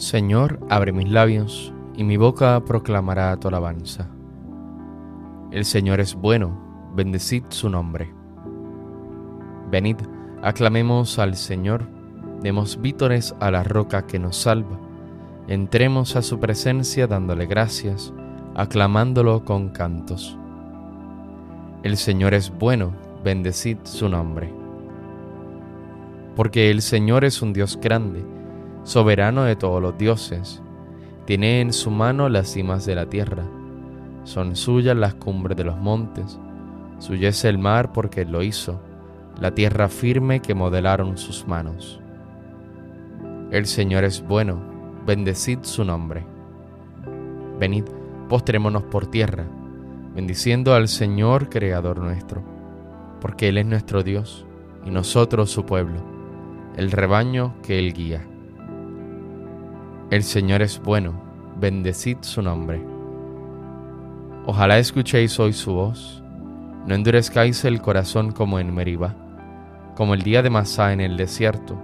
Señor, abre mis labios, y mi boca proclamará tu alabanza. El Señor es bueno, bendecid su nombre. Venid, aclamemos al Señor, demos vítores a la roca que nos salva, entremos a su presencia dándole gracias, aclamándolo con cantos. El Señor es bueno, bendecid su nombre. Porque el Señor es un Dios grande, soberano de todos los dioses. Tiene en su mano las cimas de la tierra. Son suyas las cumbres de los montes. Suya es el mar porque él lo hizo, la tierra firme que modelaron sus manos. El Señor es bueno, bendecid su nombre. Venid, postrémonos por tierra, bendiciendo al Señor Creador nuestro, porque Él es nuestro Dios y nosotros su pueblo, el rebaño que Él guía. El Señor es bueno, bendecid su nombre. Ojalá escuchéis hoy su voz, no endurezcáis el corazón como en Meribá, como el día de Masá en el desierto,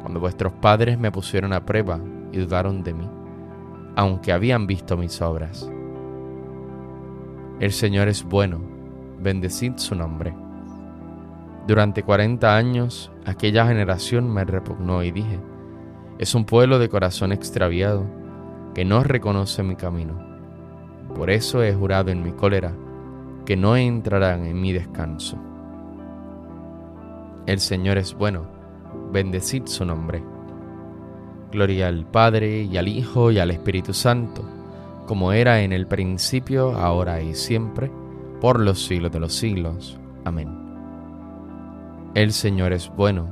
cuando vuestros padres me pusieron a prueba y dudaron de mí, aunque habían visto mis obras. El Señor es bueno, bendecid su nombre. Durante cuarenta años aquella generación me repugnó y dije, es un pueblo de corazón extraviado que no reconoce mi camino. Por eso he jurado en mi cólera que no entrarán en mi descanso. El Señor es bueno, bendecid su nombre. Gloria al Padre y al Hijo y al Espíritu Santo, como era en el principio, ahora y siempre, por los siglos de los siglos. Amén. El Señor es bueno,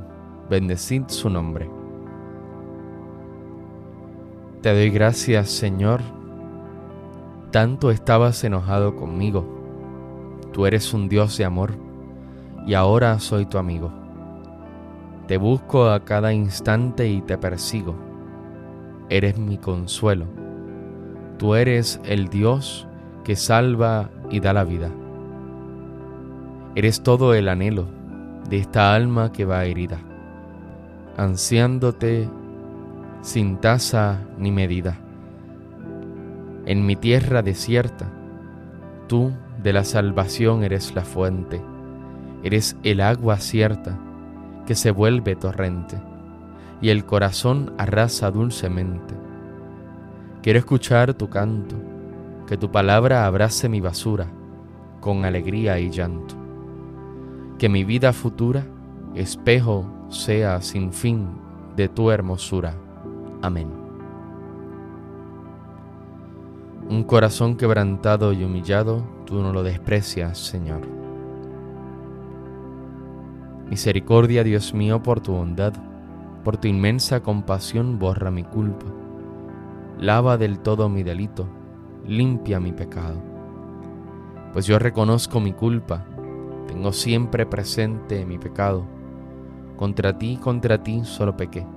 bendecid su nombre. Te doy gracias, Señor. Tanto estabas enojado conmigo. Tú eres un Dios de amor y ahora soy tu amigo. Te busco a cada instante y te persigo. Eres mi consuelo. Tú eres el Dios que salva y da la vida. Eres todo el anhelo de esta alma que va herida, ansiándote sin tasa ni medida. En mi tierra desierta, tú de la salvación eres la fuente, eres el agua cierta que se vuelve torrente y el corazón arrasa dulcemente. Quiero escuchar tu canto, que tu palabra abrace mi basura con alegría y llanto. Que mi vida futura espejo sea sin fin de tu hermosura. Amén. Un corazón quebrantado y humillado, tú no lo desprecias, Señor. Misericordia, Dios mío, por tu bondad, por tu inmensa compasión, borra mi culpa. Lava del todo mi delito, limpia mi pecado. Pues yo reconozco mi culpa, tengo siempre presente mi pecado. Contra ti, contra ti solo pequé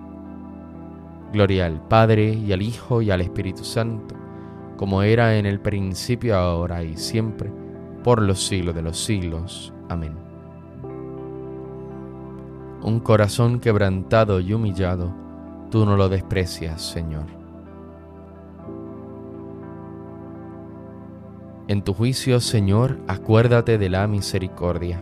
Gloria al Padre y al Hijo y al Espíritu Santo, como era en el principio, ahora y siempre, por los siglos de los siglos. Amén. Un corazón quebrantado y humillado, tú no lo desprecias, Señor. En tu juicio, Señor, acuérdate de la misericordia.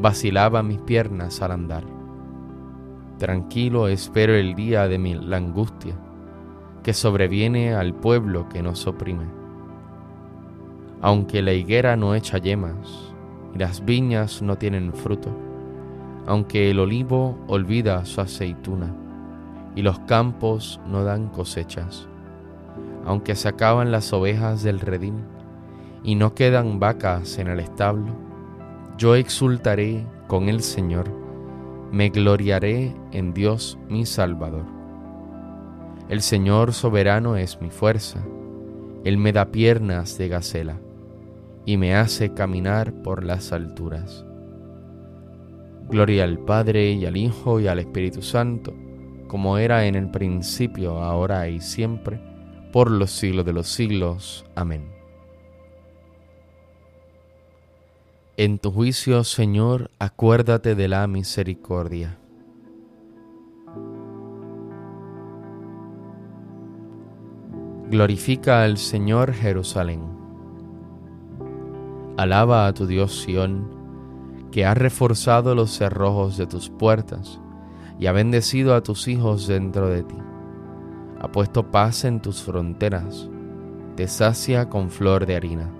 Vacilaban mis piernas al andar. Tranquilo espero el día de mi, la angustia que sobreviene al pueblo que nos oprime aunque la higuera no echa yemas y las viñas no tienen fruto, aunque el olivo olvida su aceituna y los campos no dan cosechas, aunque se acaban las ovejas del redil y no quedan vacas en el establo, yo exultaré con el Señor, me gloriaré en Dios mi Salvador. El Señor soberano es mi fuerza, Él me da piernas de gacela y me hace caminar por las alturas. Gloria al Padre y al Hijo y al Espíritu Santo, como era en el principio, ahora y siempre, por los siglos de los siglos. Amén. En tu juicio, Señor, acuérdate de la misericordia. Glorifica al Señor Jerusalén Alaba a tu Dios Sión, que ha reforzado los cerrojos de tus puertas y ha bendecido a tus hijos dentro de ti. Ha puesto paz en tus fronteras, te sacia con flor de harina.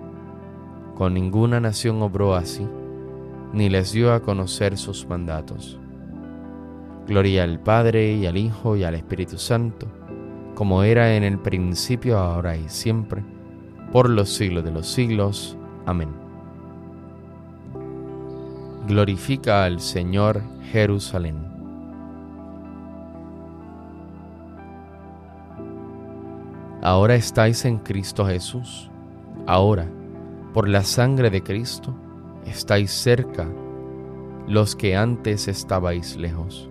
Con ninguna nación obró así, ni les dio a conocer sus mandatos. Gloria al Padre y al Hijo y al Espíritu Santo, como era en el principio, ahora y siempre, por los siglos de los siglos. Amén. Glorifica al Señor Jerusalén. Ahora estáis en Cristo Jesús. Ahora, por la sangre de Cristo, estáis cerca los que antes estabais lejos.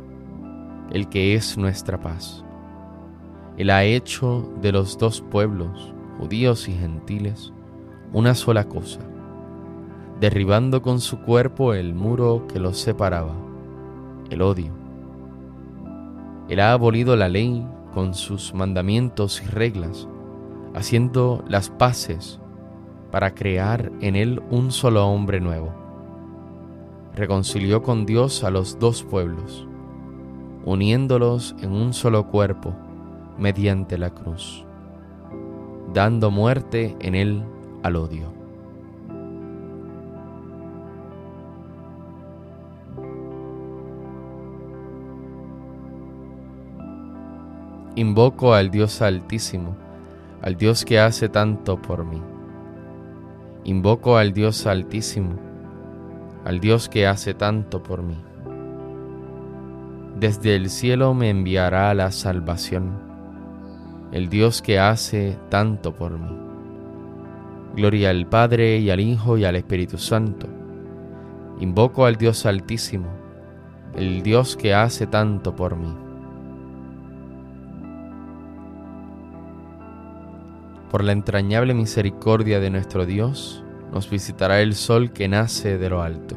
El que es nuestra paz. Él ha hecho de los dos pueblos judíos y gentiles, una sola cosa, derribando con su cuerpo el muro que los separaba, el odio. Él ha abolido la ley con sus mandamientos y reglas, haciendo las paces para crear en él un solo hombre nuevo. Reconcilió con Dios a los dos pueblos, uniéndolos en un solo cuerpo mediante la cruz, dando muerte en él al odio. Invoco al Dios Altísimo, al Dios que hace tanto por mí. Invoco al Dios Altísimo, al Dios que hace tanto por mí. Desde el cielo me enviará la salvación, el Dios que hace tanto por mí. Gloria al Padre y al Hijo y al Espíritu Santo. Invoco al Dios Altísimo, el Dios que hace tanto por mí. Por la entrañable misericordia de nuestro Dios, nos visitará el sol que nace de lo alto.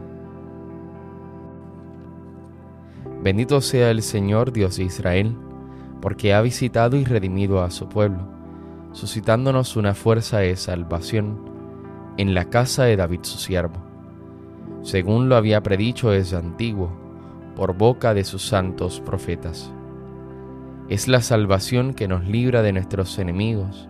Bendito sea el Señor Dios de Israel, porque ha visitado y redimido a su pueblo, suscitándonos una fuerza de salvación en la casa de David su siervo, según lo había predicho desde antiguo, por boca de sus santos profetas. Es la salvación que nos libra de nuestros enemigos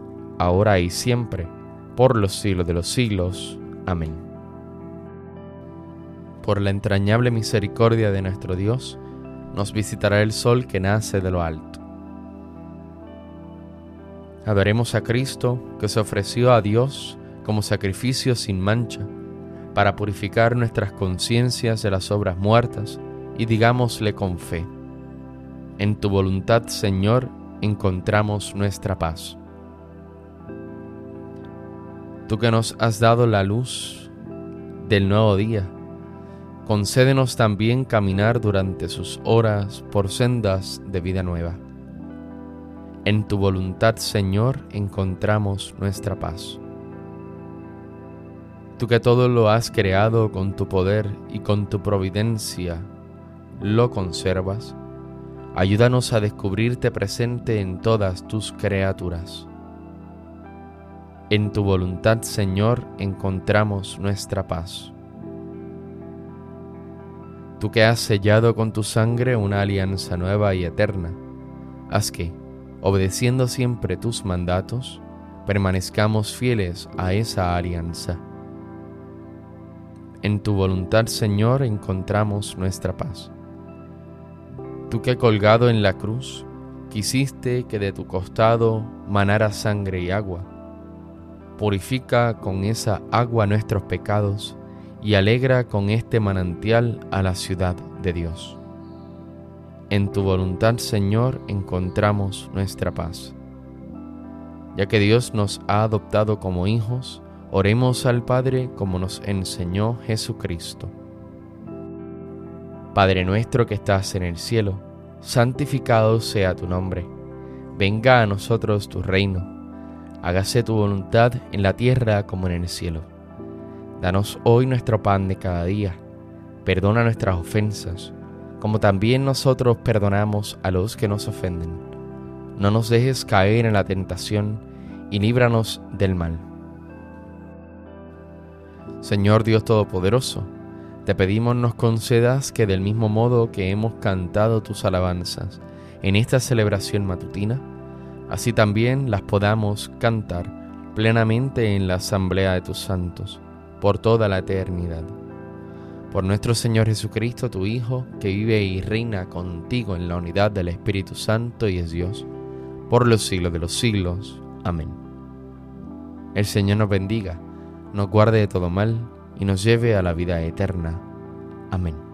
ahora y siempre, por los siglos de los siglos. Amén. Por la entrañable misericordia de nuestro Dios, nos visitará el sol que nace de lo alto. Adoremos a Cristo que se ofreció a Dios como sacrificio sin mancha, para purificar nuestras conciencias de las obras muertas, y digámosle con fe, en tu voluntad, Señor, encontramos nuestra paz. Tú que nos has dado la luz del nuevo día, concédenos también caminar durante sus horas por sendas de vida nueva. En tu voluntad, Señor, encontramos nuestra paz. Tú que todo lo has creado con tu poder y con tu providencia, lo conservas, ayúdanos a descubrirte presente en todas tus criaturas en tu voluntad, Señor, encontramos nuestra paz. Tú que has sellado con tu sangre una alianza nueva y eterna, haz que, obedeciendo siempre tus mandatos, permanezcamos fieles a esa alianza. En tu voluntad, Señor, encontramos nuestra paz. Tú que colgado en la cruz, quisiste que de tu costado manara sangre y agua, purifica con esa agua nuestros pecados y alegra con este manantial a la ciudad de Dios. En tu voluntad, Señor, encontramos nuestra paz. Ya que Dios nos ha adoptado como hijos, oremos al Padre como nos enseñó Jesucristo. Padre nuestro que estás en el cielo, santificado sea tu nombre. Venga a nosotros tu reino hágase tu voluntad en la tierra como en el cielo. Danos hoy nuestro pan de cada día. Perdona nuestras ofensas, como también nosotros perdonamos a los que nos ofenden. No nos dejes caer en la tentación y líbranos del mal. Señor Dios Todopoderoso, te pedimos nos concedas que del mismo modo que hemos cantado tus alabanzas en esta celebración matutina, así también las podamos cantar plenamente en la asamblea de tus santos, por toda la eternidad. Por nuestro Señor Jesucristo, tu Hijo, que vive y reina contigo en la unidad del Espíritu Santo y es Dios, por los siglos de los siglos. Amén. El Señor nos bendiga, nos guarde de todo mal y nos lleve a la vida eterna. Amén.